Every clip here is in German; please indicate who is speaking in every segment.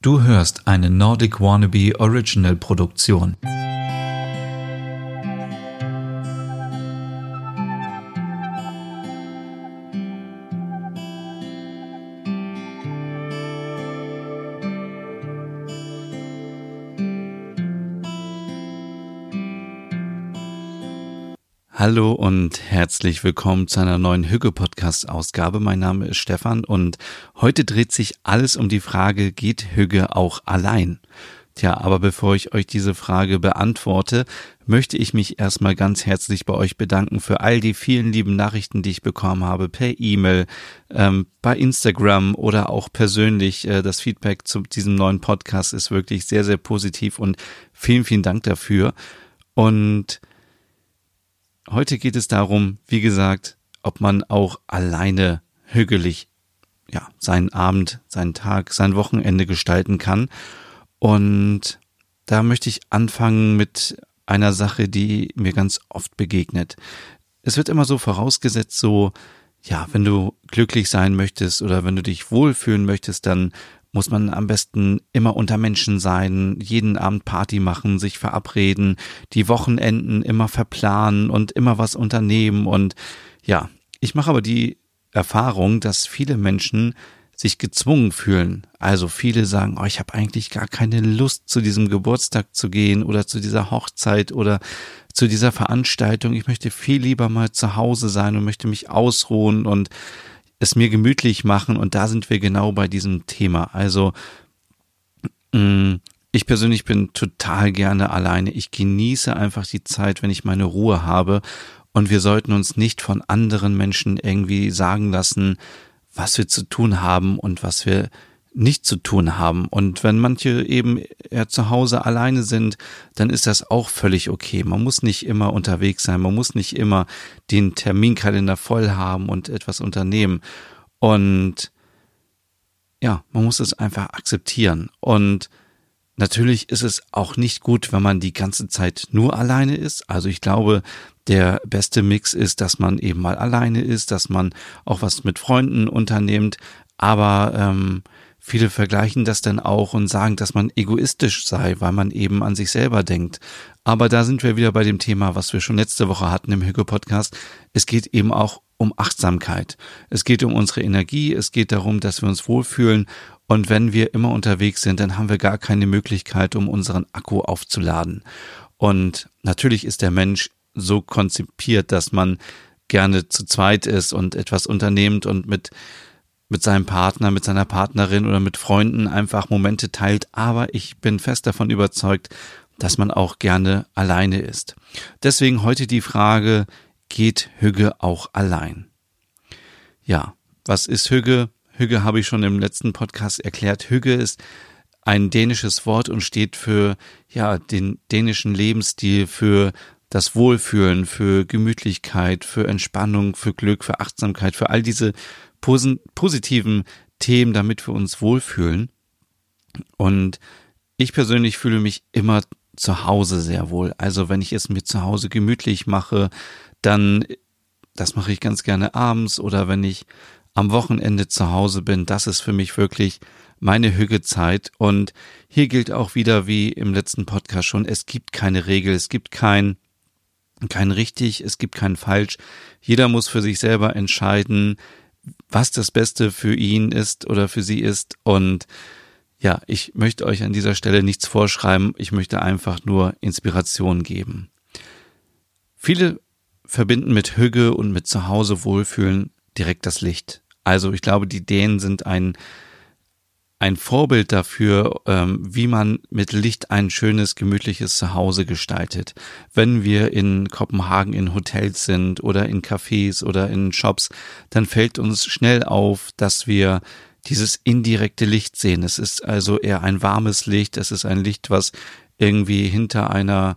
Speaker 1: Du hörst eine Nordic Wannabe Original Produktion. Hallo und herzlich willkommen zu einer neuen Hügge-Podcast-Ausgabe. Mein Name ist Stefan und heute dreht sich alles um die Frage, geht Hügge auch allein? Tja, aber bevor ich euch diese Frage beantworte, möchte ich mich erstmal ganz herzlich bei euch bedanken für all die vielen lieben Nachrichten, die ich bekommen habe, per E-Mail, ähm, bei Instagram oder auch persönlich. Äh, das Feedback zu diesem neuen Podcast ist wirklich sehr, sehr positiv und vielen, vielen Dank dafür. Und Heute geht es darum, wie gesagt, ob man auch alleine hügelig ja, seinen Abend, seinen Tag, sein Wochenende gestalten kann. Und da möchte ich anfangen mit einer Sache, die mir ganz oft begegnet. Es wird immer so vorausgesetzt, so, ja, wenn du glücklich sein möchtest oder wenn du dich wohlfühlen möchtest, dann muss man am besten immer unter Menschen sein, jeden Abend Party machen, sich verabreden, die Wochenenden immer verplanen und immer was unternehmen. Und ja, ich mache aber die Erfahrung, dass viele Menschen sich gezwungen fühlen. Also viele sagen, oh, ich habe eigentlich gar keine Lust, zu diesem Geburtstag zu gehen oder zu dieser Hochzeit oder zu dieser Veranstaltung. Ich möchte viel lieber mal zu Hause sein und möchte mich ausruhen und es mir gemütlich machen und da sind wir genau bei diesem Thema. Also mm, ich persönlich bin total gerne alleine. Ich genieße einfach die Zeit, wenn ich meine Ruhe habe und wir sollten uns nicht von anderen Menschen irgendwie sagen lassen, was wir zu tun haben und was wir nicht zu tun haben. Und wenn manche eben eher zu Hause alleine sind, dann ist das auch völlig okay. Man muss nicht immer unterwegs sein, man muss nicht immer den Terminkalender voll haben und etwas unternehmen. Und ja, man muss es einfach akzeptieren. Und natürlich ist es auch nicht gut, wenn man die ganze Zeit nur alleine ist. Also ich glaube, der beste Mix ist, dass man eben mal alleine ist, dass man auch was mit Freunden unternimmt. Aber ähm, Viele vergleichen das dann auch und sagen, dass man egoistisch sei, weil man eben an sich selber denkt. Aber da sind wir wieder bei dem Thema, was wir schon letzte Woche hatten im Hüge Podcast. Es geht eben auch um Achtsamkeit. Es geht um unsere Energie. Es geht darum, dass wir uns wohlfühlen. Und wenn wir immer unterwegs sind, dann haben wir gar keine Möglichkeit, um unseren Akku aufzuladen. Und natürlich ist der Mensch so konzipiert, dass man gerne zu zweit ist und etwas unternehmt und mit mit seinem Partner, mit seiner Partnerin oder mit Freunden einfach Momente teilt, aber ich bin fest davon überzeugt, dass man auch gerne alleine ist. Deswegen heute die Frage, geht Hügge auch allein? Ja, was ist Hügge? Hügge habe ich schon im letzten Podcast erklärt. Hügge ist ein dänisches Wort und steht für, ja, den dänischen Lebensstil, für das Wohlfühlen, für Gemütlichkeit, für Entspannung, für Glück, für Achtsamkeit, für all diese positiven Themen, damit wir uns wohlfühlen. Und ich persönlich fühle mich immer zu Hause sehr wohl. Also wenn ich es mir zu Hause gemütlich mache, dann, das mache ich ganz gerne abends oder wenn ich am Wochenende zu Hause bin, das ist für mich wirklich meine Hügezeit. Und hier gilt auch wieder wie im letzten Podcast schon, es gibt keine Regel, es gibt kein, kein richtig, es gibt kein falsch. Jeder muss für sich selber entscheiden, was das Beste für ihn ist oder für sie ist. Und ja, ich möchte euch an dieser Stelle nichts vorschreiben. Ich möchte einfach nur Inspiration geben. Viele verbinden mit Hüge und mit Zuhause wohlfühlen direkt das Licht. Also ich glaube, die Dänen sind ein ein Vorbild dafür, ähm, wie man mit Licht ein schönes, gemütliches Zuhause gestaltet. Wenn wir in Kopenhagen in Hotels sind oder in Cafés oder in Shops, dann fällt uns schnell auf, dass wir dieses indirekte Licht sehen. Es ist also eher ein warmes Licht. Es ist ein Licht, was irgendwie hinter einer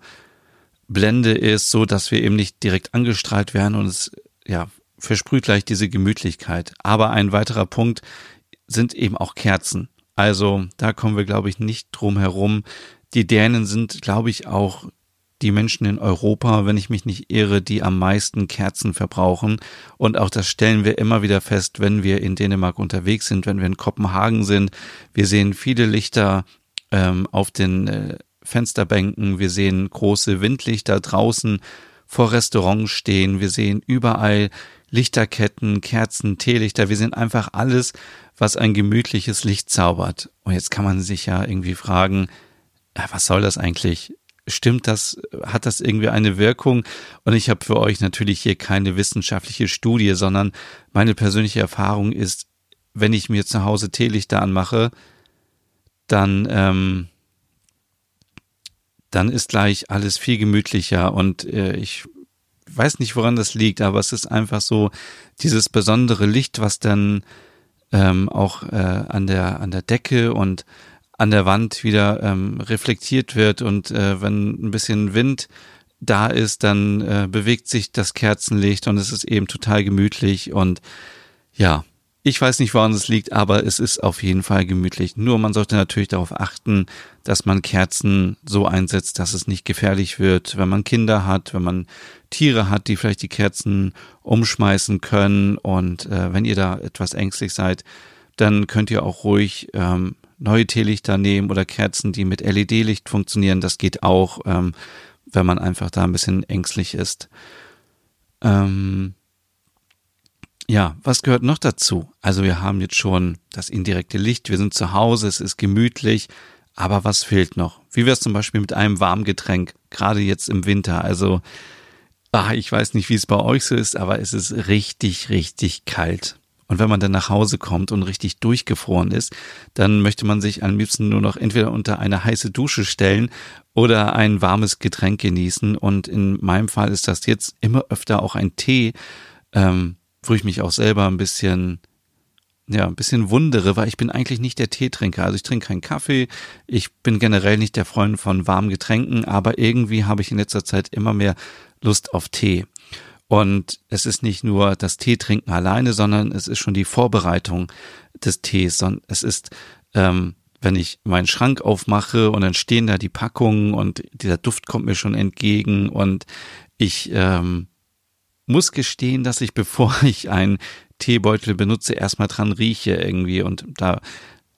Speaker 1: Blende ist, so dass wir eben nicht direkt angestrahlt werden und es, ja, versprüht gleich diese Gemütlichkeit. Aber ein weiterer Punkt sind eben auch Kerzen. Also da kommen wir, glaube ich, nicht drum herum. Die Dänen sind, glaube ich, auch die Menschen in Europa, wenn ich mich nicht irre, die am meisten Kerzen verbrauchen. Und auch das stellen wir immer wieder fest, wenn wir in Dänemark unterwegs sind, wenn wir in Kopenhagen sind. Wir sehen viele Lichter ähm, auf den äh, Fensterbänken, wir sehen große Windlichter draußen vor Restaurants stehen, wir sehen überall Lichterketten, Kerzen, Teelichter, wir sehen einfach alles, was ein gemütliches Licht zaubert. Und jetzt kann man sich ja irgendwie fragen, was soll das eigentlich? Stimmt das? Hat das irgendwie eine Wirkung? Und ich habe für euch natürlich hier keine wissenschaftliche Studie, sondern meine persönliche Erfahrung ist, wenn ich mir zu Hause Teelichter anmache, dann ähm, dann ist gleich alles viel gemütlicher und äh, ich weiß nicht, woran das liegt, aber es ist einfach so dieses besondere Licht, was dann ähm, auch äh, an der an der Decke und an der Wand wieder ähm, reflektiert wird. Und äh, wenn ein bisschen Wind da ist, dann äh, bewegt sich das Kerzenlicht und es ist eben total gemütlich. Und ja, ich weiß nicht, woran es liegt, aber es ist auf jeden Fall gemütlich. Nur man sollte natürlich darauf achten, dass man Kerzen so einsetzt, dass es nicht gefährlich wird, wenn man Kinder hat, wenn man Tiere hat, die vielleicht die Kerzen umschmeißen können. Und äh, wenn ihr da etwas ängstlich seid, dann könnt ihr auch ruhig ähm, neue Teelichter nehmen oder Kerzen, die mit LED-Licht funktionieren. Das geht auch, ähm, wenn man einfach da ein bisschen ängstlich ist. Ähm, ja, was gehört noch dazu? Also wir haben jetzt schon das indirekte Licht, wir sind zu Hause, es ist gemütlich, aber was fehlt noch? Wie wäre es zum Beispiel mit einem warmen Getränk, gerade jetzt im Winter? Also, ach, ich weiß nicht, wie es bei euch so ist, aber es ist richtig, richtig kalt. Und wenn man dann nach Hause kommt und richtig durchgefroren ist, dann möchte man sich am liebsten nur noch entweder unter eine heiße Dusche stellen oder ein warmes Getränk genießen. Und in meinem Fall ist das jetzt immer öfter auch ein Tee. Ähm, wo ich mich auch selber ein bisschen ja, ein bisschen wundere, weil ich bin eigentlich nicht der Teetrinker. Also ich trinke keinen Kaffee. Ich bin generell nicht der Freund von warmen Getränken, aber irgendwie habe ich in letzter Zeit immer mehr Lust auf Tee. Und es ist nicht nur das Teetrinken alleine, sondern es ist schon die Vorbereitung des Tees. Sondern es ist, ähm, wenn ich meinen Schrank aufmache und dann stehen da die Packungen und dieser Duft kommt mir schon entgegen und ich ähm, muss gestehen, dass ich, bevor ich einen Teebeutel benutze, erstmal dran rieche irgendwie und da,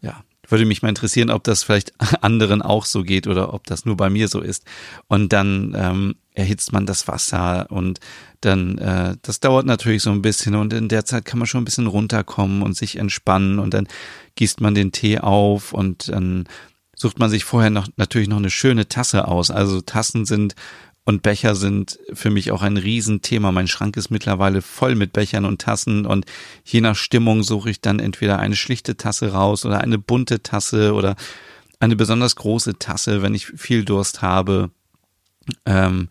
Speaker 1: ja, würde mich mal interessieren, ob das vielleicht anderen auch so geht oder ob das nur bei mir so ist. Und dann ähm, erhitzt man das Wasser und dann, äh, das dauert natürlich so ein bisschen und in der Zeit kann man schon ein bisschen runterkommen und sich entspannen und dann gießt man den Tee auf und dann sucht man sich vorher noch natürlich noch eine schöne Tasse aus. Also Tassen sind und Becher sind für mich auch ein Riesenthema. Mein Schrank ist mittlerweile voll mit Bechern und Tassen und je nach Stimmung suche ich dann entweder eine schlichte Tasse raus oder eine bunte Tasse oder eine besonders große Tasse, wenn ich viel Durst habe. Ähm,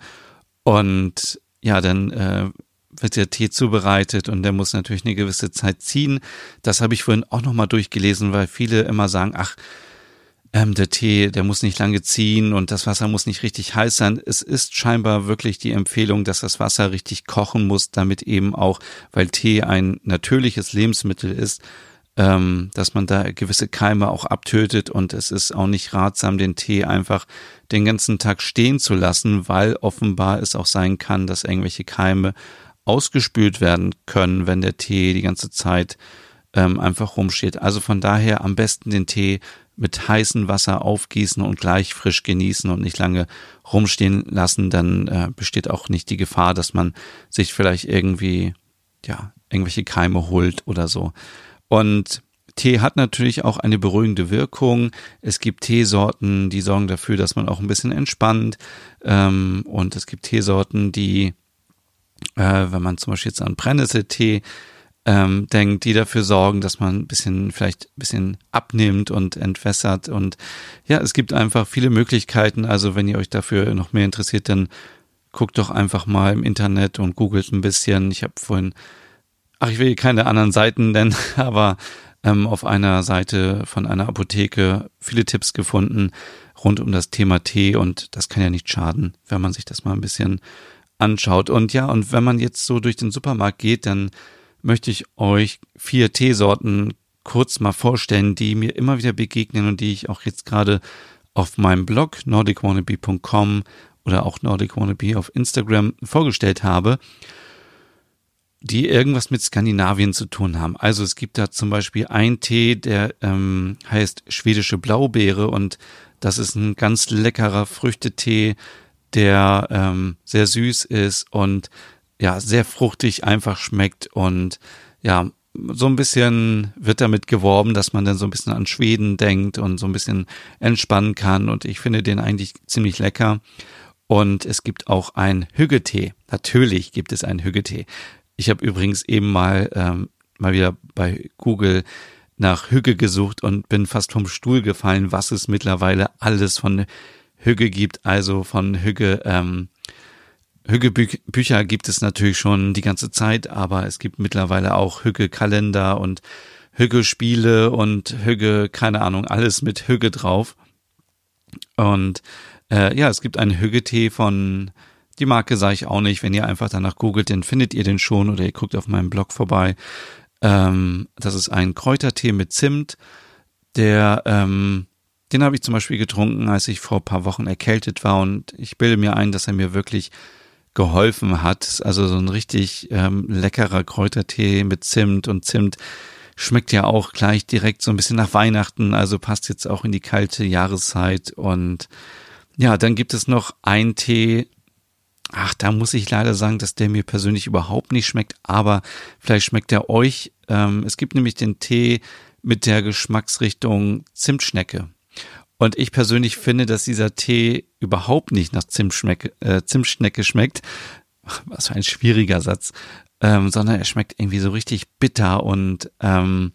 Speaker 1: und ja, dann äh, wird der Tee zubereitet und der muss natürlich eine gewisse Zeit ziehen. Das habe ich vorhin auch nochmal durchgelesen, weil viele immer sagen, ach, ähm, der Tee, der muss nicht lange ziehen und das Wasser muss nicht richtig heiß sein. Es ist scheinbar wirklich die Empfehlung, dass das Wasser richtig kochen muss, damit eben auch, weil Tee ein natürliches Lebensmittel ist, ähm, dass man da gewisse Keime auch abtötet und es ist auch nicht ratsam, den Tee einfach den ganzen Tag stehen zu lassen, weil offenbar es auch sein kann, dass irgendwelche Keime ausgespült werden können, wenn der Tee die ganze Zeit ähm, einfach rumsteht. Also von daher am besten den Tee mit heißem Wasser aufgießen und gleich frisch genießen und nicht lange rumstehen lassen, dann äh, besteht auch nicht die Gefahr, dass man sich vielleicht irgendwie, ja, irgendwelche Keime holt oder so. Und Tee hat natürlich auch eine beruhigende Wirkung. Es gibt Teesorten, die sorgen dafür, dass man auch ein bisschen entspannt. Ähm, und es gibt Teesorten, die, äh, wenn man zum Beispiel jetzt an Brennnesseltee ähm, denkt, die dafür sorgen, dass man ein bisschen, vielleicht ein bisschen abnimmt und entwässert. Und ja, es gibt einfach viele Möglichkeiten. Also wenn ihr euch dafür noch mehr interessiert, dann guckt doch einfach mal im Internet und googelt ein bisschen. Ich habe vorhin, ach, ich will keine anderen Seiten nennen, aber ähm, auf einer Seite von einer Apotheke viele Tipps gefunden rund um das Thema Tee und das kann ja nicht schaden, wenn man sich das mal ein bisschen anschaut. Und ja, und wenn man jetzt so durch den Supermarkt geht, dann möchte ich euch vier Teesorten kurz mal vorstellen, die mir immer wieder begegnen und die ich auch jetzt gerade auf meinem Blog nordicwannabe.com oder auch Nordic Wannabe auf Instagram vorgestellt habe, die irgendwas mit Skandinavien zu tun haben. Also es gibt da zum Beispiel einen Tee, der ähm, heißt schwedische Blaubeere und das ist ein ganz leckerer Früchtetee, der ähm, sehr süß ist und ja, sehr fruchtig einfach schmeckt und ja, so ein bisschen wird damit geworben, dass man dann so ein bisschen an Schweden denkt und so ein bisschen entspannen kann und ich finde den eigentlich ziemlich lecker. Und es gibt auch ein Hüggetee. Natürlich gibt es einen Hüggetee. Ich habe übrigens eben mal ähm, mal wieder bei Google nach Hügge gesucht und bin fast vom Stuhl gefallen, was es mittlerweile alles von Hügge gibt. Also von Hügge ähm, Hügge-Bücher gibt es natürlich schon die ganze Zeit, aber es gibt mittlerweile auch Hügge-Kalender und Hügge-Spiele und Hügge, keine Ahnung, alles mit Hügge drauf. Und äh, ja, es gibt einen Hügge-Tee von, die Marke sage ich auch nicht, wenn ihr einfach danach googelt, dann findet ihr den schon oder ihr guckt auf meinem Blog vorbei. Ähm, das ist ein Kräutertee mit Zimt, der ähm, den habe ich zum Beispiel getrunken, als ich vor paar Wochen erkältet war und ich bilde mir ein, dass er mir wirklich geholfen hat. Also so ein richtig ähm, leckerer Kräutertee mit Zimt und Zimt schmeckt ja auch gleich direkt so ein bisschen nach Weihnachten, also passt jetzt auch in die kalte Jahreszeit. Und ja, dann gibt es noch einen Tee. Ach, da muss ich leider sagen, dass der mir persönlich überhaupt nicht schmeckt, aber vielleicht schmeckt er euch. Ähm, es gibt nämlich den Tee mit der Geschmacksrichtung Zimtschnecke. Und ich persönlich finde, dass dieser Tee überhaupt nicht nach Zimtschnecke, äh, Zimtschnecke schmeckt. Was für ein schwieriger Satz. Ähm, sondern er schmeckt irgendwie so richtig bitter und ähm,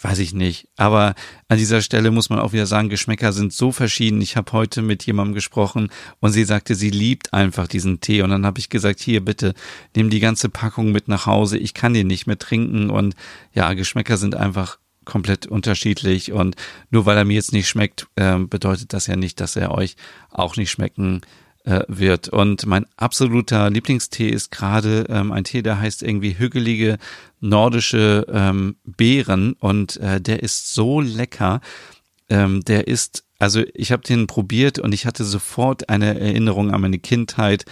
Speaker 1: weiß ich nicht. Aber an dieser Stelle muss man auch wieder sagen, Geschmäcker sind so verschieden. Ich habe heute mit jemandem gesprochen und sie sagte, sie liebt einfach diesen Tee. Und dann habe ich gesagt, hier bitte, nimm die ganze Packung mit nach Hause. Ich kann den nicht mehr trinken. Und ja, Geschmäcker sind einfach komplett unterschiedlich und nur weil er mir jetzt nicht schmeckt, äh, bedeutet das ja nicht, dass er euch auch nicht schmecken äh, wird. Und mein absoluter Lieblingstee ist gerade ähm, ein Tee, der heißt irgendwie hügelige nordische ähm, Beeren und äh, der ist so lecker. Ähm, der ist, also ich habe den probiert und ich hatte sofort eine Erinnerung an meine Kindheit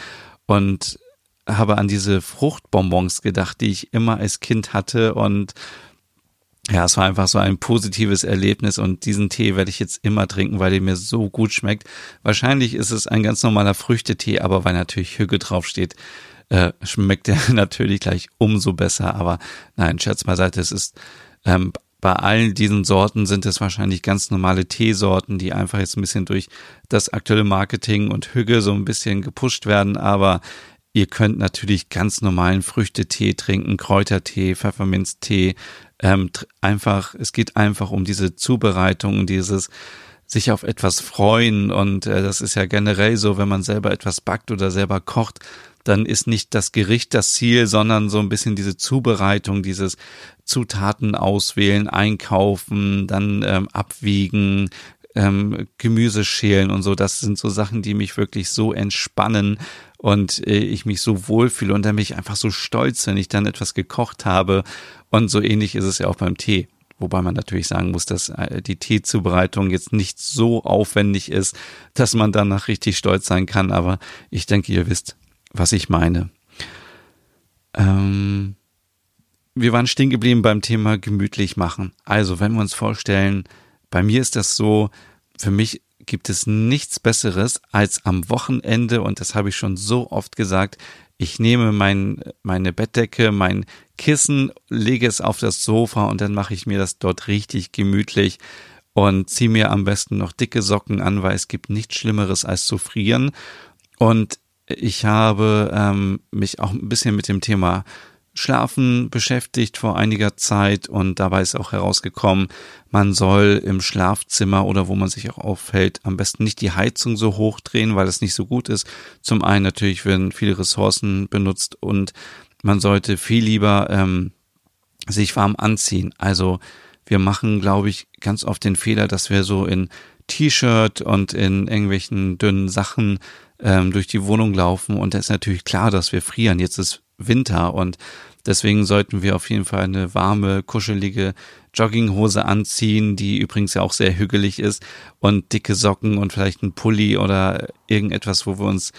Speaker 1: und habe an diese Fruchtbonbons gedacht, die ich immer als Kind hatte und ja, es war einfach so ein positives Erlebnis und diesen Tee werde ich jetzt immer trinken, weil der mir so gut schmeckt. Wahrscheinlich ist es ein ganz normaler Früchtetee, aber weil natürlich Hüge draufsteht, äh, schmeckt der natürlich gleich umso besser. Aber nein, Scherz beiseite, es ist ähm, bei allen diesen Sorten sind es wahrscheinlich ganz normale Teesorten, die einfach jetzt ein bisschen durch das aktuelle Marketing und Hüge so ein bisschen gepusht werden, aber Ihr könnt natürlich ganz normalen Früchtetee trinken, Kräutertee, Pfefferminztee, ähm, einfach, es geht einfach um diese Zubereitung, dieses sich auf etwas freuen und äh, das ist ja generell so, wenn man selber etwas backt oder selber kocht, dann ist nicht das Gericht das Ziel, sondern so ein bisschen diese Zubereitung, dieses Zutaten auswählen, einkaufen, dann ähm, abwiegen, ähm, Gemüse schälen und so. Das sind so Sachen, die mich wirklich so entspannen und äh, ich mich so wohlfühle und dann bin ich einfach so stolz, wenn ich dann etwas gekocht habe. Und so ähnlich ist es ja auch beim Tee. Wobei man natürlich sagen muss, dass äh, die Teezubereitung jetzt nicht so aufwendig ist, dass man danach richtig stolz sein kann. Aber ich denke, ihr wisst, was ich meine. Ähm, wir waren stehen geblieben beim Thema gemütlich machen. Also, wenn wir uns vorstellen, bei mir ist das so, für mich gibt es nichts Besseres als am Wochenende, und das habe ich schon so oft gesagt, ich nehme mein, meine Bettdecke, mein Kissen, lege es auf das Sofa und dann mache ich mir das dort richtig gemütlich und ziehe mir am besten noch dicke Socken an, weil es gibt nichts Schlimmeres als zu frieren. Und ich habe ähm, mich auch ein bisschen mit dem Thema Schlafen beschäftigt vor einiger Zeit und dabei ist auch herausgekommen, man soll im Schlafzimmer oder wo man sich auch aufhält, am besten nicht die Heizung so hoch drehen, weil es nicht so gut ist. Zum einen natürlich werden viele Ressourcen benutzt und man sollte viel lieber ähm, sich warm anziehen. Also wir machen, glaube ich, ganz oft den Fehler, dass wir so in T-Shirt und in irgendwelchen dünnen Sachen ähm, durch die Wohnung laufen und da ist natürlich klar, dass wir frieren. Jetzt ist Winter und Deswegen sollten wir auf jeden Fall eine warme, kuschelige Jogginghose anziehen, die übrigens ja auch sehr hügelig ist und dicke Socken und vielleicht ein Pulli oder irgendetwas, wo wir uns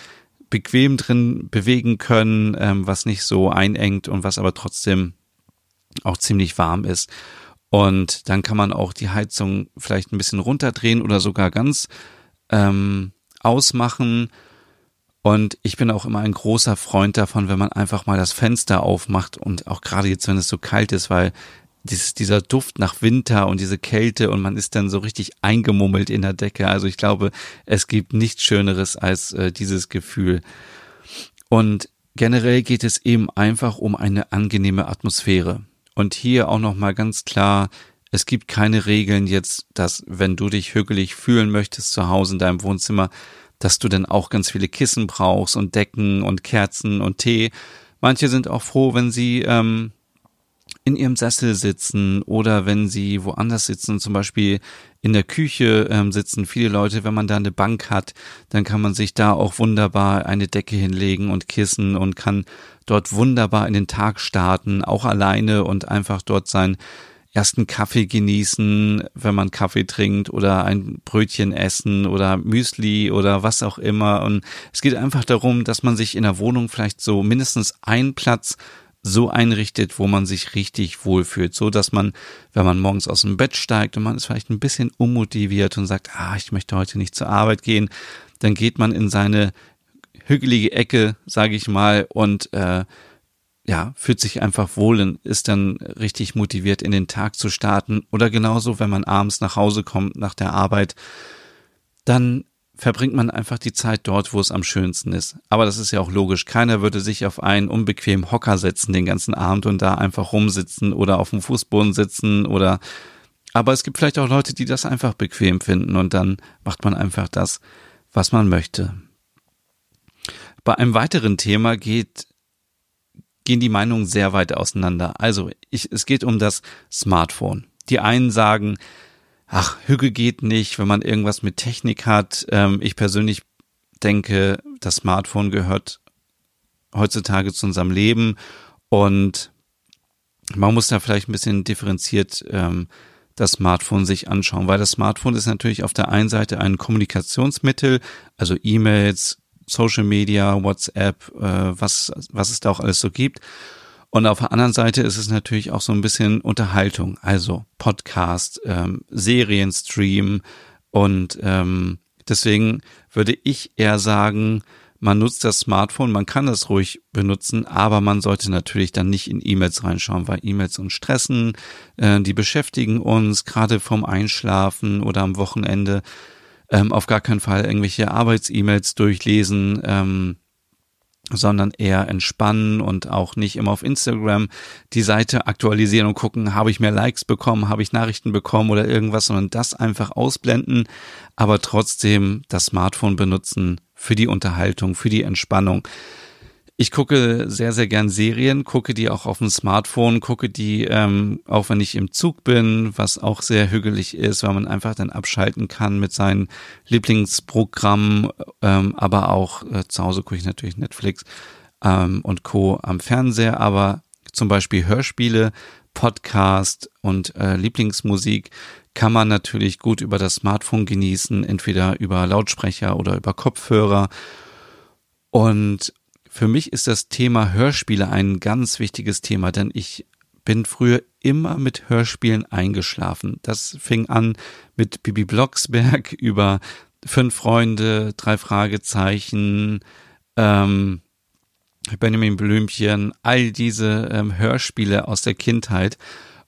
Speaker 1: bequem drin bewegen können, ähm, was nicht so einengt und was aber trotzdem auch ziemlich warm ist. Und dann kann man auch die Heizung vielleicht ein bisschen runterdrehen oder sogar ganz ähm, ausmachen. Und ich bin auch immer ein großer Freund davon, wenn man einfach mal das Fenster aufmacht und auch gerade jetzt, wenn es so kalt ist, weil dieses, dieser Duft nach Winter und diese Kälte und man ist dann so richtig eingemummelt in der Decke. Also ich glaube, es gibt nichts Schöneres als äh, dieses Gefühl. Und generell geht es eben einfach um eine angenehme Atmosphäre. Und hier auch nochmal ganz klar, es gibt keine Regeln jetzt, dass wenn du dich hügelig fühlen möchtest zu Hause in deinem Wohnzimmer, dass du dann auch ganz viele Kissen brauchst und Decken und Kerzen und Tee. Manche sind auch froh, wenn sie ähm, in ihrem Sessel sitzen oder wenn sie woanders sitzen, zum Beispiel in der Küche ähm, sitzen viele Leute, wenn man da eine Bank hat, dann kann man sich da auch wunderbar eine Decke hinlegen und Kissen und kann dort wunderbar in den Tag starten, auch alleine und einfach dort sein ersten Kaffee genießen, wenn man Kaffee trinkt oder ein Brötchen essen oder Müsli oder was auch immer. Und es geht einfach darum, dass man sich in der Wohnung vielleicht so mindestens einen Platz so einrichtet, wo man sich richtig wohlfühlt, so dass man, wenn man morgens aus dem Bett steigt und man ist vielleicht ein bisschen unmotiviert und sagt, ah, ich möchte heute nicht zur Arbeit gehen, dann geht man in seine hügelige Ecke, sage ich mal, und äh, ja, fühlt sich einfach wohl und ist dann richtig motiviert, in den Tag zu starten. Oder genauso, wenn man abends nach Hause kommt nach der Arbeit, dann verbringt man einfach die Zeit dort, wo es am schönsten ist. Aber das ist ja auch logisch. Keiner würde sich auf einen unbequemen Hocker setzen den ganzen Abend und da einfach rumsitzen oder auf dem Fußboden sitzen oder aber es gibt vielleicht auch Leute, die das einfach bequem finden und dann macht man einfach das, was man möchte. Bei einem weiteren Thema geht gehen die Meinungen sehr weit auseinander. Also, ich, es geht um das Smartphone. Die einen sagen, ach, Hüge geht nicht, wenn man irgendwas mit Technik hat. Ähm, ich persönlich denke, das Smartphone gehört heutzutage zu unserem Leben und man muss da vielleicht ein bisschen differenziert ähm, das Smartphone sich anschauen, weil das Smartphone ist natürlich auf der einen Seite ein Kommunikationsmittel, also E-Mails, Social Media, WhatsApp, äh, was, was es da auch alles so gibt. Und auf der anderen Seite ist es natürlich auch so ein bisschen Unterhaltung, also Podcast, ähm, Serienstream und ähm, deswegen würde ich eher sagen, man nutzt das Smartphone, man kann es ruhig benutzen, aber man sollte natürlich dann nicht in E-Mails reinschauen, weil E-Mails uns stressen, äh, die beschäftigen uns gerade vom Einschlafen oder am Wochenende ähm, auf gar keinen Fall irgendwelche Arbeits-E-Mails durchlesen, ähm, sondern eher entspannen und auch nicht immer auf Instagram die Seite aktualisieren und gucken, habe ich mehr Likes bekommen, habe ich Nachrichten bekommen oder irgendwas, sondern das einfach ausblenden, aber trotzdem das Smartphone benutzen für die Unterhaltung, für die Entspannung. Ich gucke sehr, sehr gern Serien, gucke die auch auf dem Smartphone, gucke die ähm, auch wenn ich im Zug bin, was auch sehr hügelig ist, weil man einfach dann abschalten kann mit seinen Lieblingsprogrammen, ähm, aber auch äh, zu Hause gucke ich natürlich Netflix ähm, und Co. am Fernseher, aber zum Beispiel Hörspiele, Podcast und äh, Lieblingsmusik kann man natürlich gut über das Smartphone genießen, entweder über Lautsprecher oder über Kopfhörer. Und für mich ist das Thema Hörspiele ein ganz wichtiges Thema, denn ich bin früher immer mit Hörspielen eingeschlafen. Das fing an mit Bibi Blocksberg über Fünf Freunde, drei Fragezeichen, ähm, Benjamin Blümchen, all diese ähm, Hörspiele aus der Kindheit.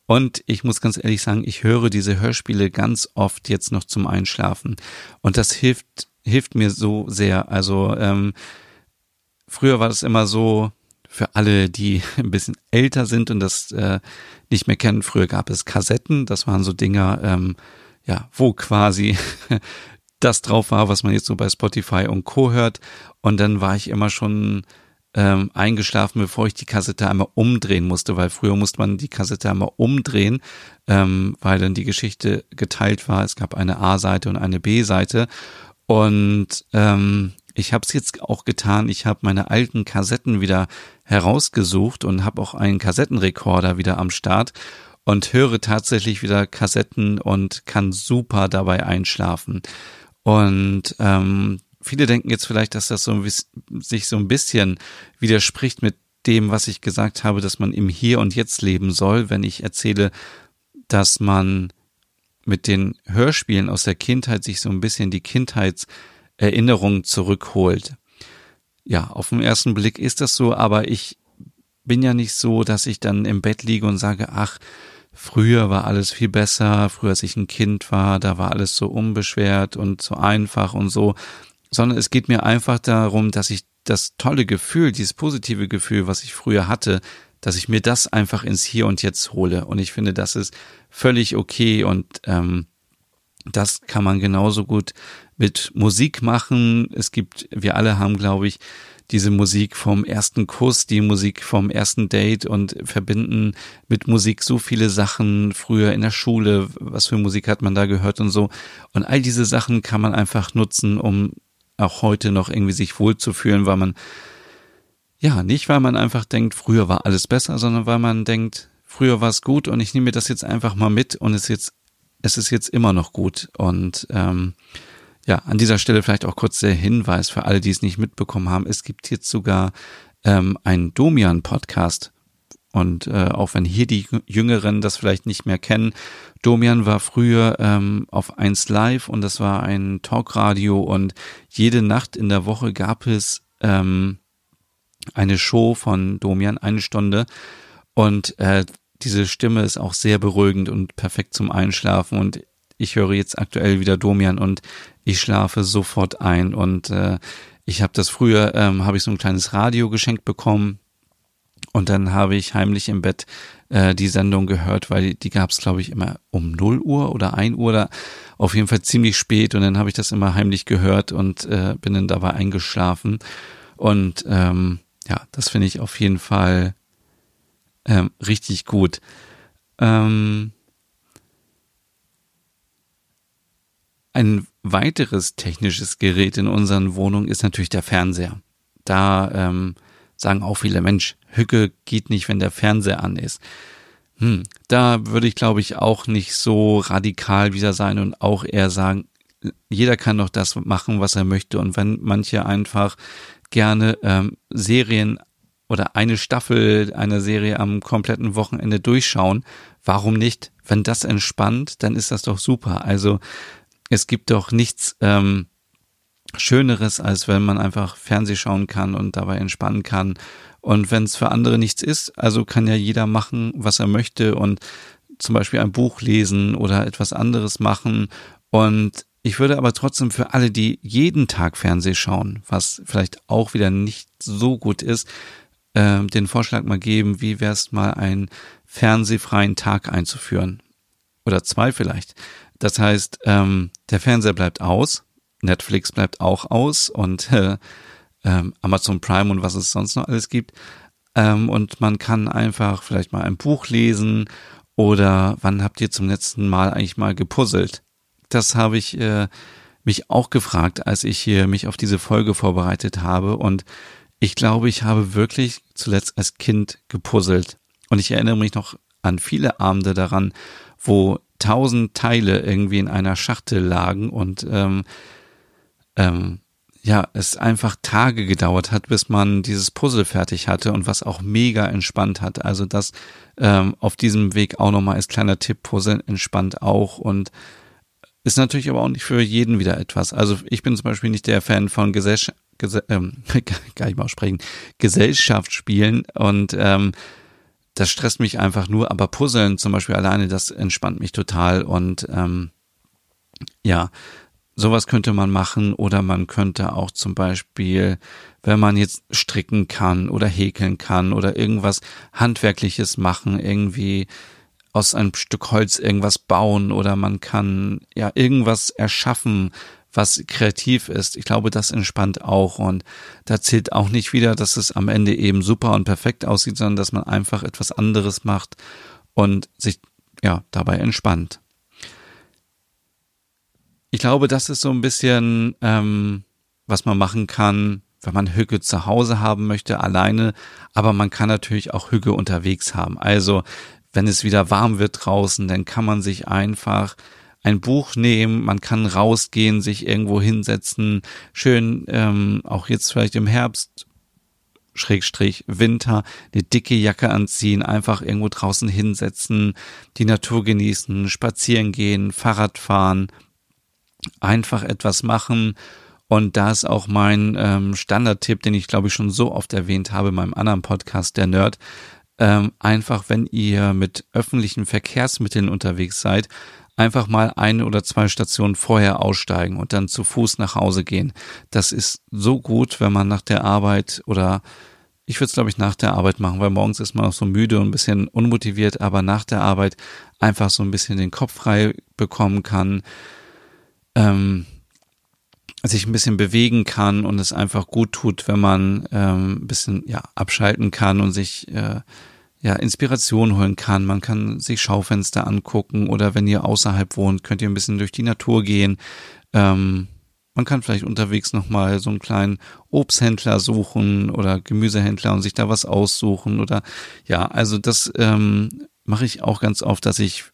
Speaker 1: Und ich muss ganz ehrlich sagen, ich höre diese Hörspiele ganz oft jetzt noch zum Einschlafen. Und das hilft, hilft mir so sehr. Also ähm, Früher war das immer so, für alle, die ein bisschen älter sind und das äh, nicht mehr kennen, früher gab es Kassetten, das waren so Dinger, ähm, ja, wo quasi das drauf war, was man jetzt so bei Spotify und Co. hört. Und dann war ich immer schon ähm, eingeschlafen, bevor ich die Kassette einmal umdrehen musste, weil früher musste man die Kassette einmal umdrehen, ähm, weil dann die Geschichte geteilt war. Es gab eine A-Seite und eine B-Seite. Und ähm, ich habe es jetzt auch getan. Ich habe meine alten Kassetten wieder herausgesucht und habe auch einen Kassettenrekorder wieder am Start und höre tatsächlich wieder Kassetten und kann super dabei einschlafen. Und ähm, viele denken jetzt vielleicht, dass das so sich so ein bisschen widerspricht mit dem, was ich gesagt habe, dass man im Hier und Jetzt leben soll, wenn ich erzähle, dass man mit den Hörspielen aus der Kindheit sich so ein bisschen die Kindheitserinnerungen zurückholt. Ja, auf den ersten Blick ist das so, aber ich bin ja nicht so, dass ich dann im Bett liege und sage, ach, früher war alles viel besser, früher als ich ein Kind war, da war alles so unbeschwert und so einfach und so, sondern es geht mir einfach darum, dass ich das tolle Gefühl, dieses positive Gefühl, was ich früher hatte, dass ich mir das einfach ins Hier und Jetzt hole. Und ich finde, das ist völlig okay und ähm, das kann man genauso gut mit Musik machen. Es gibt, wir alle haben, glaube ich, diese Musik vom ersten Kuss, die Musik vom ersten Date und verbinden mit Musik so viele Sachen früher in der Schule, was für Musik hat man da gehört und so. Und all diese Sachen kann man einfach nutzen, um auch heute noch irgendwie sich wohlzufühlen, weil man, ja, nicht weil man einfach denkt, früher war alles besser, sondern weil man denkt, früher war es gut und ich nehme mir das jetzt einfach mal mit und es jetzt, es ist jetzt immer noch gut. Und ähm, ja, an dieser Stelle vielleicht auch kurz der Hinweis für alle, die es nicht mitbekommen haben. Es gibt jetzt sogar ähm, einen Domian-Podcast. Und äh, auch wenn hier die Jüngeren das vielleicht nicht mehr kennen, Domian war früher ähm, auf 1 Live und das war ein Talkradio und jede Nacht in der Woche gab es ähm, eine Show von Domian, eine Stunde. Und äh, diese Stimme ist auch sehr beruhigend und perfekt zum Einschlafen. Und ich höre jetzt aktuell wieder Domian und ich schlafe sofort ein. Und äh, ich habe das früher, ähm, habe ich so ein kleines Radio geschenkt bekommen. Und dann habe ich heimlich im Bett äh, die Sendung gehört, weil die gab es, glaube ich, immer um 0 Uhr oder 1 Uhr, oder auf jeden Fall ziemlich spät. Und dann habe ich das immer heimlich gehört und äh, bin dann dabei eingeschlafen. Und ähm, ja, das finde ich auf jeden Fall ähm, richtig gut. Ähm, ein weiteres technisches Gerät in unseren Wohnungen ist natürlich der Fernseher. Da ähm, sagen auch viele, Mensch, Hücke geht nicht, wenn der Fernseher an ist. Hm, da würde ich, glaube ich, auch nicht so radikal wieder sein und auch eher sagen, jeder kann doch das machen, was er möchte. Und wenn manche einfach gerne ähm, Serien oder eine Staffel einer Serie am kompletten Wochenende durchschauen, warum nicht? Wenn das entspannt, dann ist das doch super. Also es gibt doch nichts ähm, Schöneres, als wenn man einfach Fernseh schauen kann und dabei entspannen kann. Und wenn es für andere nichts ist, also kann ja jeder machen, was er möchte und zum Beispiel ein Buch lesen oder etwas anderes machen. Und ich würde aber trotzdem für alle, die jeden Tag Fernseh schauen, was vielleicht auch wieder nicht so gut ist, äh, den Vorschlag mal geben, wie wäre es mal einen fernsehfreien Tag einzuführen. Oder zwei vielleicht. Das heißt, ähm, der Fernseher bleibt aus, Netflix bleibt auch aus und äh, ähm, Amazon Prime und was es sonst noch alles gibt. Ähm, und man kann einfach vielleicht mal ein Buch lesen oder wann habt ihr zum letzten Mal eigentlich mal gepuzzelt? Das habe ich äh, mich auch gefragt, als ich hier mich auf diese Folge vorbereitet habe und ich glaube, ich habe wirklich zuletzt als Kind gepuzzelt. Und ich erinnere mich noch an viele Abende daran, wo tausend Teile irgendwie in einer Schachtel lagen und ähm, ähm, ja, es einfach Tage gedauert hat, bis man dieses Puzzle fertig hatte und was auch mega entspannt hat. Also das ähm, auf diesem Weg auch nochmal als kleiner Tipp, Puzzle entspannt auch und ist natürlich aber auch nicht für jeden wieder etwas. Also ich bin zum Beispiel nicht der Fan von Gesellschaft, Gese ähm, gar nicht mal aussprechen, Gesellschaftsspielen und ähm, das stresst mich einfach nur, aber Puzzeln zum Beispiel alleine, das entspannt mich total und ähm, ja, sowas könnte man machen oder man könnte auch zum Beispiel, wenn man jetzt stricken kann oder häkeln kann oder irgendwas Handwerkliches machen, irgendwie aus einem Stück Holz irgendwas bauen oder man kann ja irgendwas erschaffen, was kreativ ist. Ich glaube, das entspannt auch und da zählt auch nicht wieder, dass es am Ende eben super und perfekt aussieht, sondern dass man einfach etwas anderes macht und sich ja dabei entspannt. Ich glaube, das ist so ein bisschen, ähm, was man machen kann, wenn man Hüge zu Hause haben möchte, alleine, aber man kann natürlich auch Hüge unterwegs haben. Also, wenn es wieder warm wird draußen, dann kann man sich einfach ein Buch nehmen, man kann rausgehen, sich irgendwo hinsetzen, schön ähm, auch jetzt vielleicht im Herbst Schrägstrich Winter eine dicke Jacke anziehen, einfach irgendwo draußen hinsetzen, die Natur genießen, spazieren gehen, Fahrrad fahren, einfach etwas machen. Und da ist auch mein ähm, Standardtipp, den ich glaube ich schon so oft erwähnt habe in meinem anderen Podcast, der Nerd. Ähm, einfach, wenn ihr mit öffentlichen Verkehrsmitteln unterwegs seid, einfach mal eine oder zwei Stationen vorher aussteigen und dann zu Fuß nach Hause gehen. Das ist so gut, wenn man nach der Arbeit oder ich würde es, glaube ich, nach der Arbeit machen, weil morgens ist man auch so müde und ein bisschen unmotiviert, aber nach der Arbeit einfach so ein bisschen den Kopf frei bekommen kann, ähm, sich ein bisschen bewegen kann und es einfach gut tut, wenn man ähm, ein bisschen ja abschalten kann und sich äh, ja, Inspiration holen kann. Man kann sich Schaufenster angucken oder wenn ihr außerhalb wohnt, könnt ihr ein bisschen durch die Natur gehen. Ähm, man kann vielleicht unterwegs nochmal so einen kleinen Obsthändler suchen oder Gemüsehändler und sich da was aussuchen oder ja, also das ähm, mache ich auch ganz oft, dass ich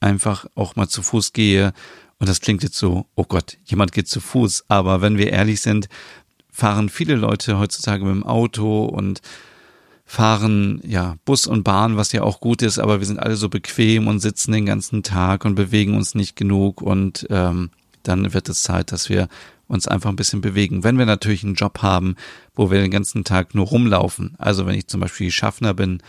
Speaker 1: einfach auch mal zu Fuß gehe und das klingt jetzt so, oh Gott, jemand geht zu Fuß, aber wenn wir ehrlich sind, fahren viele Leute heutzutage mit dem Auto und fahren ja Bus und Bahn, was ja auch gut ist, aber wir sind alle so bequem und sitzen den ganzen Tag und bewegen uns nicht genug und ähm, dann wird es Zeit, dass wir uns einfach ein bisschen bewegen. Wenn wir natürlich einen Job haben, wo wir den ganzen Tag nur rumlaufen, also wenn ich zum Beispiel Schaffner bin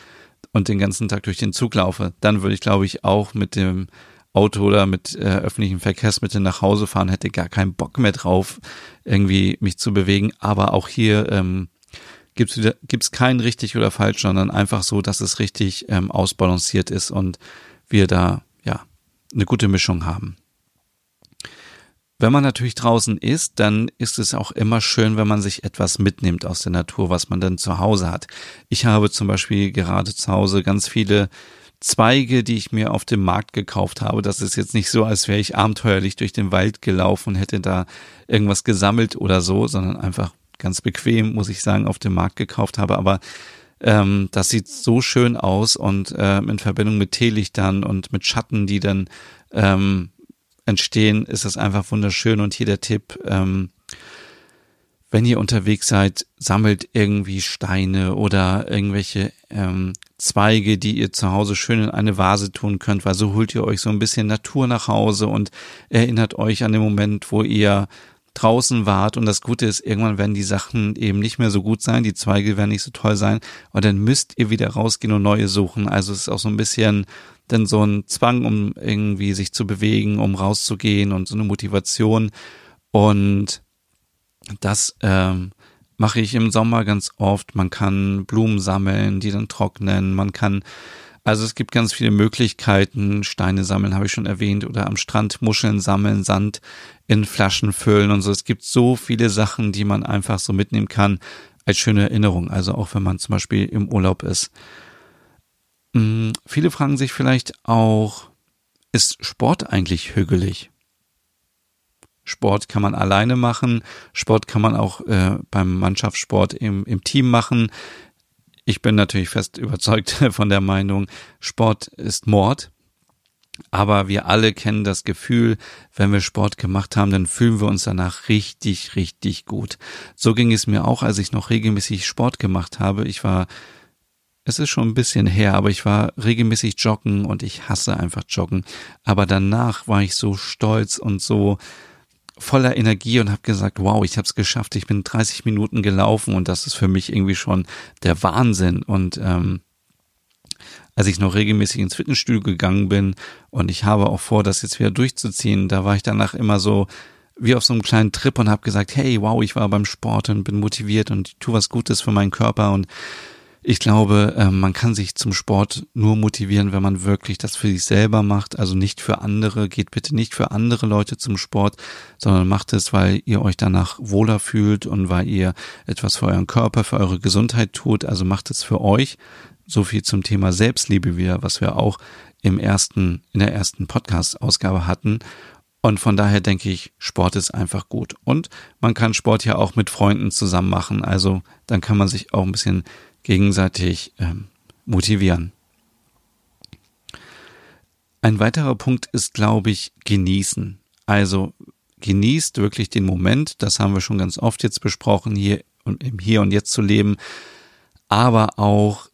Speaker 1: und den ganzen Tag durch den Zug laufe, dann würde ich glaube ich auch mit dem Auto oder mit äh, öffentlichen Verkehrsmitteln nach Hause fahren, hätte gar keinen Bock mehr drauf, irgendwie mich zu bewegen. Aber auch hier ähm, gibt es gibt's kein richtig oder falsch, sondern einfach so, dass es richtig ähm, ausbalanciert ist und wir da ja eine gute Mischung haben. Wenn man natürlich draußen ist, dann ist es auch immer schön, wenn man sich etwas mitnimmt aus der Natur, was man dann zu Hause hat. Ich habe zum Beispiel gerade zu Hause ganz viele Zweige, die ich mir auf dem Markt gekauft habe. Das ist jetzt nicht so, als wäre ich abenteuerlich durch den Wald gelaufen hätte da irgendwas gesammelt oder so, sondern einfach ganz bequem, muss ich sagen, auf dem Markt gekauft habe. Aber ähm, das sieht so schön aus und äh, in Verbindung mit Teelichtern und mit Schatten, die dann ähm, entstehen, ist das einfach wunderschön. Und hier der Tipp, ähm, wenn ihr unterwegs seid, sammelt irgendwie Steine oder irgendwelche ähm, Zweige, die ihr zu Hause schön in eine Vase tun könnt, weil so holt ihr euch so ein bisschen Natur nach Hause und erinnert euch an den Moment, wo ihr draußen wart und das Gute ist, irgendwann werden die Sachen eben nicht mehr so gut sein, die Zweige werden nicht so toll sein und dann müsst ihr wieder rausgehen und neue suchen. Also es ist auch so ein bisschen dann so ein Zwang, um irgendwie sich zu bewegen, um rauszugehen und so eine Motivation und das ähm, mache ich im Sommer ganz oft. Man kann Blumen sammeln, die dann trocknen, man kann also es gibt ganz viele Möglichkeiten. Steine sammeln habe ich schon erwähnt oder am Strand Muscheln sammeln, Sand in Flaschen füllen und so. Es gibt so viele Sachen, die man einfach so mitnehmen kann als schöne Erinnerung. Also auch wenn man zum Beispiel im Urlaub ist. Hm, viele fragen sich vielleicht auch, ist Sport eigentlich hügelig? Sport kann man alleine machen, Sport kann man auch äh, beim Mannschaftssport im, im Team machen. Ich bin natürlich fest überzeugt von der Meinung, Sport ist Mord. Aber wir alle kennen das Gefühl, wenn wir Sport gemacht haben, dann fühlen wir uns danach richtig, richtig gut. So ging es mir auch, als ich noch regelmäßig Sport gemacht habe. Ich war, es ist schon ein bisschen her, aber ich war regelmäßig joggen und ich hasse einfach joggen. Aber danach war ich so stolz und so, voller Energie und habe gesagt, wow, ich habe es geschafft, ich bin 30 Minuten gelaufen und das ist für mich irgendwie schon der Wahnsinn. Und ähm, als ich noch regelmäßig ins Fitnessstudio gegangen bin und ich habe auch vor, das jetzt wieder durchzuziehen, da war ich danach immer so wie auf so einem kleinen Trip und habe gesagt, hey, wow, ich war beim Sport und bin motiviert und tu was Gutes für meinen Körper und ich glaube, ähm, man kann sich zum Sport nur motivieren, wenn man wirklich das für sich selber macht, also nicht für andere. Geht bitte nicht für andere Leute zum Sport, sondern macht es, weil ihr euch danach wohler fühlt und weil ihr etwas für euren Körper, für eure Gesundheit tut. Also macht es für euch. So viel zum Thema Selbstliebe wieder, was wir auch im ersten, in der ersten Podcast-Ausgabe hatten. Und von daher denke ich, Sport ist einfach gut. Und man kann Sport ja auch mit Freunden zusammen machen. Also dann kann man sich auch ein bisschen gegenseitig ähm, motivieren. Ein weiterer Punkt ist, glaube ich, genießen. Also genießt wirklich den Moment, das haben wir schon ganz oft jetzt besprochen, hier im Hier und Jetzt zu leben, aber auch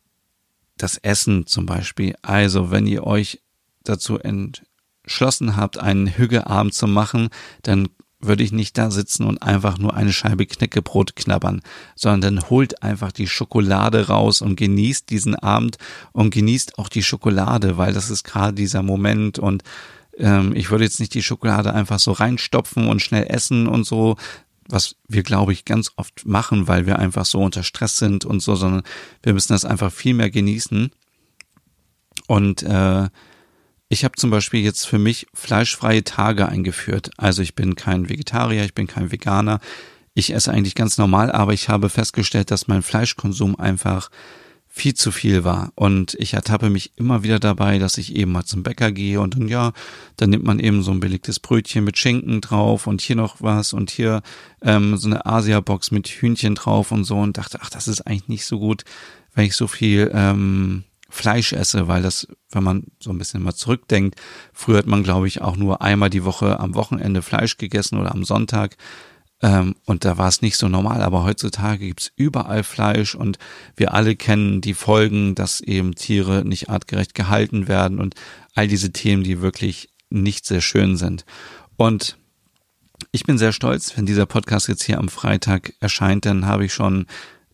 Speaker 1: das Essen zum Beispiel. Also wenn ihr euch dazu entschlossen habt, einen Hügeabend zu machen, dann würde ich nicht da sitzen und einfach nur eine Scheibe Knäckebrot knabbern, sondern dann holt einfach die Schokolade raus und genießt diesen Abend und genießt auch die Schokolade, weil das ist gerade dieser Moment und ähm, ich würde jetzt nicht die Schokolade einfach so reinstopfen und schnell essen und so, was wir, glaube ich, ganz oft machen, weil wir einfach so unter Stress sind und so, sondern wir müssen das einfach viel mehr genießen. Und äh, ich habe zum Beispiel jetzt für mich fleischfreie Tage eingeführt. Also ich bin kein Vegetarier, ich bin kein Veganer. Ich esse eigentlich ganz normal, aber ich habe festgestellt, dass mein Fleischkonsum einfach viel zu viel war. Und ich ertappe mich immer wieder dabei, dass ich eben mal zum Bäcker gehe und dann, ja, dann nimmt man eben so ein belegtes Brötchen mit Schinken drauf und hier noch was und hier ähm, so eine Asia-Box mit Hühnchen drauf und so und dachte, ach, das ist eigentlich nicht so gut, wenn ich so viel ähm, Fleisch esse, weil das, wenn man so ein bisschen mal zurückdenkt, früher hat man, glaube ich, auch nur einmal die Woche am Wochenende Fleisch gegessen oder am Sonntag. Ähm, und da war es nicht so normal, aber heutzutage gibt's überall Fleisch und wir alle kennen die Folgen, dass eben Tiere nicht artgerecht gehalten werden und all diese Themen, die wirklich nicht sehr schön sind. Und ich bin sehr stolz, wenn dieser Podcast jetzt hier am Freitag erscheint, dann habe ich schon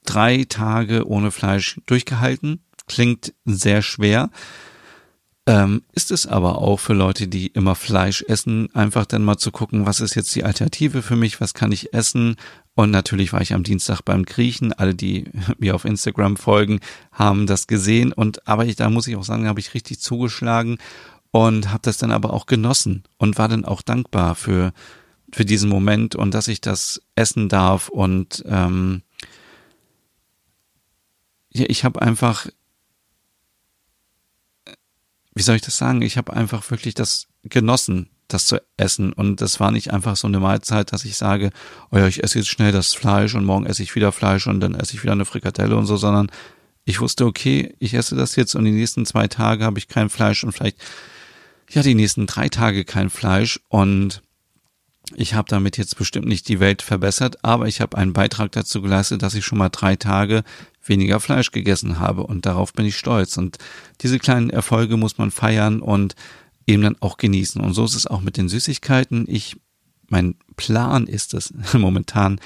Speaker 1: drei Tage ohne Fleisch durchgehalten. Klingt sehr schwer. Ähm, ist es aber auch für Leute, die immer Fleisch essen, einfach dann mal zu gucken, was ist jetzt die Alternative für mich, was kann ich essen? Und natürlich war ich am Dienstag beim Griechen. Alle, die mir auf Instagram folgen, haben das gesehen. Und aber ich, da muss ich auch sagen, habe ich richtig zugeschlagen und habe das dann aber auch genossen und war dann auch dankbar für für diesen Moment und dass ich das essen darf und ähm, ja, ich habe einfach wie soll ich das sagen? Ich habe einfach wirklich das genossen, das zu essen. Und das war nicht einfach so eine Mahlzeit, dass ich sage, oh ja, ich esse jetzt schnell das Fleisch und morgen esse ich wieder Fleisch und dann esse ich wieder eine Frikadelle und so, sondern ich wusste, okay, ich esse das jetzt und die nächsten zwei Tage habe ich kein Fleisch und vielleicht, ja, die nächsten drei Tage kein Fleisch und ich habe damit jetzt bestimmt nicht die Welt verbessert, aber ich habe einen Beitrag dazu geleistet, dass ich schon mal drei Tage weniger Fleisch gegessen habe und darauf bin ich stolz. Und diese kleinen Erfolge muss man feiern und eben dann auch genießen. Und so ist es auch mit den Süßigkeiten. Ich, mein Plan ist es momentan,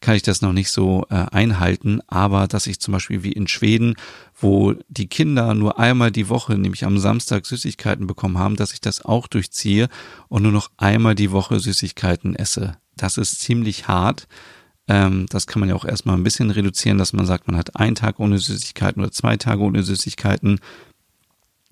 Speaker 1: kann ich das noch nicht so äh, einhalten, aber dass ich zum Beispiel wie in Schweden, wo die Kinder nur einmal die Woche, nämlich am Samstag Süßigkeiten bekommen haben, dass ich das auch durchziehe und nur noch einmal die Woche Süßigkeiten esse. Das ist ziemlich hart. Ähm, das kann man ja auch erstmal ein bisschen reduzieren, dass man sagt, man hat einen Tag ohne Süßigkeiten oder zwei Tage ohne Süßigkeiten.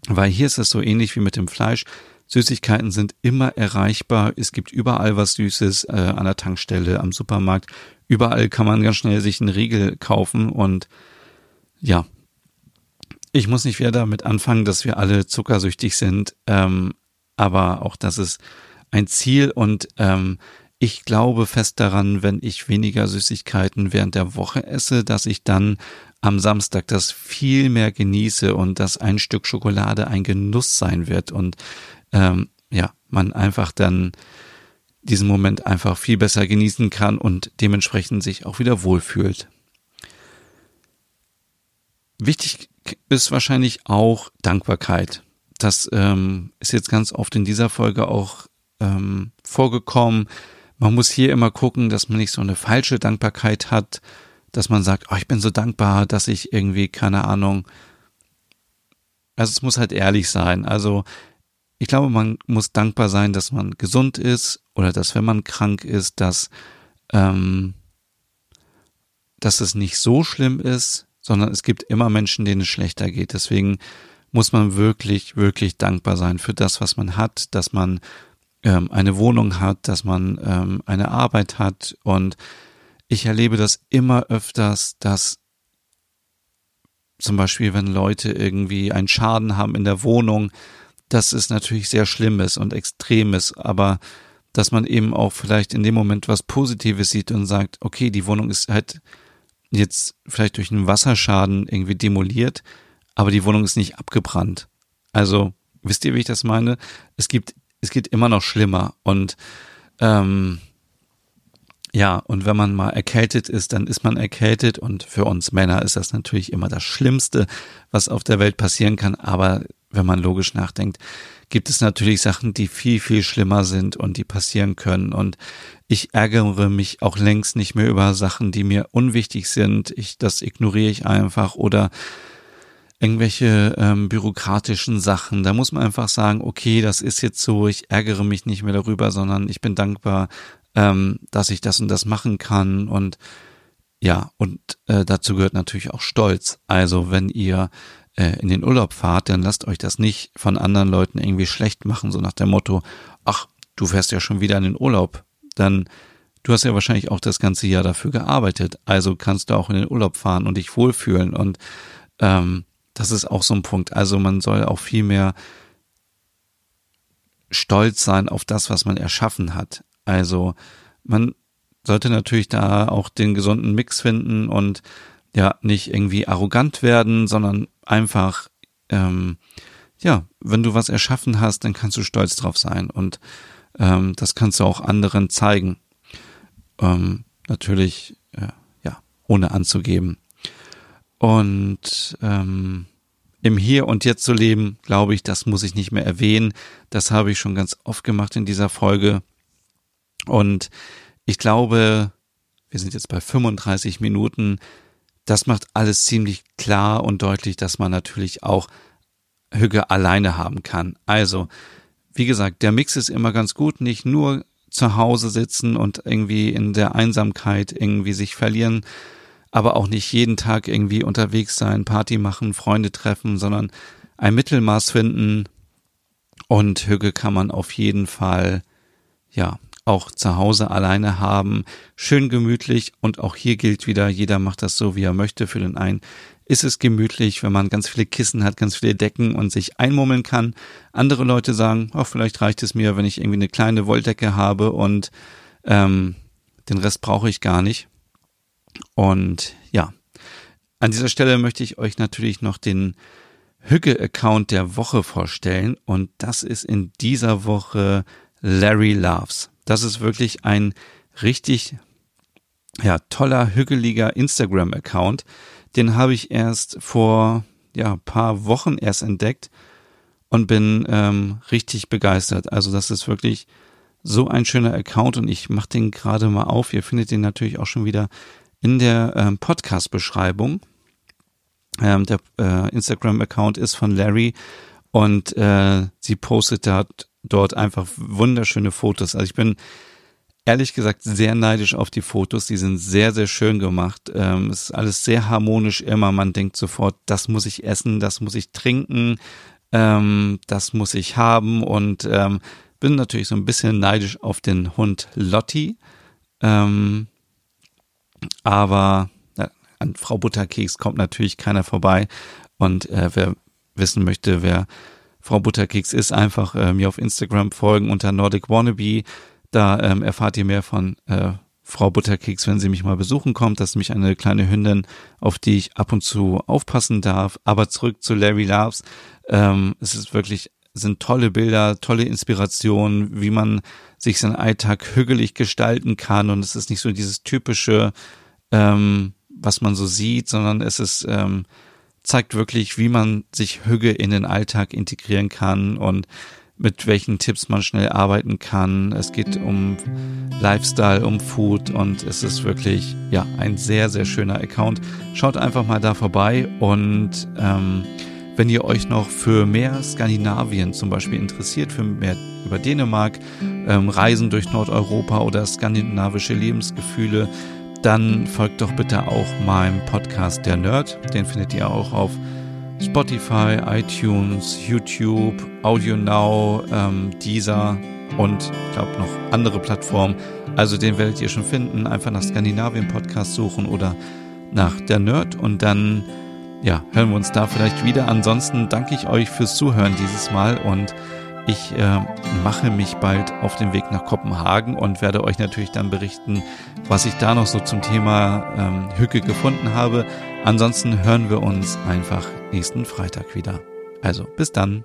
Speaker 1: Weil hier ist es so ähnlich wie mit dem Fleisch. Süßigkeiten sind immer erreichbar. Es gibt überall was Süßes äh, an der Tankstelle, am Supermarkt. Überall kann man ganz schnell sich einen Riegel kaufen und ja, ich muss nicht wieder damit anfangen, dass wir alle zuckersüchtig sind, ähm, aber auch das ist ein Ziel und ähm, ich glaube fest daran, wenn ich weniger Süßigkeiten während der Woche esse, dass ich dann am Samstag das viel mehr genieße und dass ein Stück Schokolade ein Genuss sein wird und ähm, ja, man einfach dann diesen Moment einfach viel besser genießen kann und dementsprechend sich auch wieder wohlfühlt. Wichtig ist wahrscheinlich auch Dankbarkeit. Das ähm, ist jetzt ganz oft in dieser Folge auch ähm, vorgekommen. Man muss hier immer gucken, dass man nicht so eine falsche Dankbarkeit hat, dass man sagt, oh, ich bin so dankbar, dass ich irgendwie, keine Ahnung, also es muss halt ehrlich sein. Also ich glaube, man muss dankbar sein, dass man gesund ist oder dass, wenn man krank ist, dass, ähm, dass es nicht so schlimm ist, sondern es gibt immer Menschen, denen es schlechter geht. Deswegen muss man wirklich, wirklich dankbar sein für das, was man hat, dass man ähm, eine Wohnung hat, dass man ähm, eine Arbeit hat. Und ich erlebe das immer öfters, dass zum Beispiel, wenn Leute irgendwie einen Schaden haben in der Wohnung, dass es natürlich sehr schlimm ist und extrem ist, aber dass man eben auch vielleicht in dem Moment was Positives sieht und sagt, okay, die Wohnung ist halt jetzt vielleicht durch einen Wasserschaden irgendwie demoliert, aber die Wohnung ist nicht abgebrannt. Also, wisst ihr, wie ich das meine? Es gibt, es geht immer noch schlimmer und ähm, ja, und wenn man mal erkältet ist, dann ist man erkältet und für uns Männer ist das natürlich immer das Schlimmste, was auf der Welt passieren kann, aber wenn man logisch nachdenkt, gibt es natürlich Sachen, die viel, viel schlimmer sind und die passieren können. Und ich ärgere mich auch längst nicht mehr über Sachen, die mir unwichtig sind. Ich, das ignoriere ich einfach oder irgendwelche ähm, bürokratischen Sachen. Da muss man einfach sagen, okay, das ist jetzt so, ich ärgere mich nicht mehr darüber, sondern ich bin dankbar, ähm, dass ich das und das machen kann und ja, und äh, dazu gehört natürlich auch Stolz. Also wenn ihr äh, in den Urlaub fahrt, dann lasst euch das nicht von anderen Leuten irgendwie schlecht machen, so nach dem Motto, ach, du fährst ja schon wieder in den Urlaub. Dann, du hast ja wahrscheinlich auch das ganze Jahr dafür gearbeitet, also kannst du auch in den Urlaub fahren und dich wohlfühlen. Und ähm, das ist auch so ein Punkt. Also man soll auch viel mehr stolz sein auf das, was man erschaffen hat. Also man sollte natürlich da auch den gesunden Mix finden und ja, nicht irgendwie arrogant werden, sondern einfach, ähm, ja, wenn du was erschaffen hast, dann kannst du stolz drauf sein und ähm, das kannst du auch anderen zeigen. Ähm, natürlich, äh, ja, ohne anzugeben. Und ähm, im Hier und Jetzt zu leben, glaube ich, das muss ich nicht mehr erwähnen. Das habe ich schon ganz oft gemacht in dieser Folge. Und ich glaube, wir sind jetzt bei 35 Minuten. Das macht alles ziemlich klar und deutlich, dass man natürlich auch Hüge alleine haben kann. Also, wie gesagt, der Mix ist immer ganz gut, nicht nur zu Hause sitzen und irgendwie in der Einsamkeit irgendwie sich verlieren, aber auch nicht jeden Tag irgendwie unterwegs sein, Party machen, Freunde treffen, sondern ein Mittelmaß finden. Und Hüge kann man auf jeden Fall, ja, auch zu Hause alleine haben, schön gemütlich und auch hier gilt wieder, jeder macht das so, wie er möchte. Für den einen ist es gemütlich, wenn man ganz viele Kissen hat, ganz viele Decken und sich einmummeln kann. Andere Leute sagen, oh, vielleicht reicht es mir, wenn ich irgendwie eine kleine Wolldecke habe und ähm, den Rest brauche ich gar nicht. Und ja, an dieser Stelle möchte ich euch natürlich noch den Hügge-Account der Woche vorstellen und das ist in dieser Woche Larry Loves. Das ist wirklich ein richtig ja, toller, hügeliger Instagram-Account. Den habe ich erst vor ja, paar Wochen erst entdeckt und bin ähm, richtig begeistert. Also das ist wirklich so ein schöner Account und ich mache den gerade mal auf. Ihr findet den natürlich auch schon wieder in der ähm, Podcast-Beschreibung. Ähm, der äh, Instagram-Account ist von Larry und äh, sie postet dort dort einfach wunderschöne Fotos. Also ich bin ehrlich gesagt sehr neidisch auf die Fotos. Die sind sehr, sehr schön gemacht. Ähm, es ist alles sehr harmonisch immer. Man denkt sofort, das muss ich essen, das muss ich trinken, ähm, das muss ich haben und ähm, bin natürlich so ein bisschen neidisch auf den Hund Lotti. Ähm, aber ja, an Frau Butterkeks kommt natürlich keiner vorbei. Und äh, wer wissen möchte, wer Frau Butterkeks ist, einfach äh, mir auf Instagram folgen unter Nordic Wannabe. Da ähm, erfahrt ihr mehr von äh, Frau Butterkeks, wenn sie mich mal besuchen kommt. Das ist nämlich eine kleine Hündin, auf die ich ab und zu aufpassen darf. Aber zurück zu Larry Loves. Ähm, es ist wirklich, sind tolle Bilder, tolle Inspirationen, wie man sich seinen Alltag hügelig gestalten kann. Und es ist nicht so dieses typische, ähm, was man so sieht, sondern es ist ähm, zeigt wirklich, wie man sich Hüge in den Alltag integrieren kann und mit welchen Tipps man schnell arbeiten kann. Es geht um Lifestyle, um Food und es ist wirklich ja ein sehr sehr schöner Account. Schaut einfach mal da vorbei und ähm, wenn ihr euch noch für mehr Skandinavien zum Beispiel interessiert, für mehr über Dänemark, ähm, Reisen durch Nordeuropa oder skandinavische Lebensgefühle, dann folgt doch bitte auch meinem Podcast Der Nerd. Den findet ihr auch auf Spotify, iTunes, YouTube, Audio Now, ähm, Deezer und ich glaube noch andere Plattformen. Also den werdet ihr schon finden. Einfach nach Skandinavien Podcast suchen oder nach Der Nerd und dann ja, hören wir uns da vielleicht wieder. Ansonsten danke ich euch fürs Zuhören dieses Mal und Ich äh, mache mich bald auf den Weg nach Kopenhagen und werde euch natürlich dann berichten, was ich da noch so zum Thema ähm, Hücke gefunden habe. Ansonsten hören wir uns einfach nächsten Freitag wieder. Also bis dann.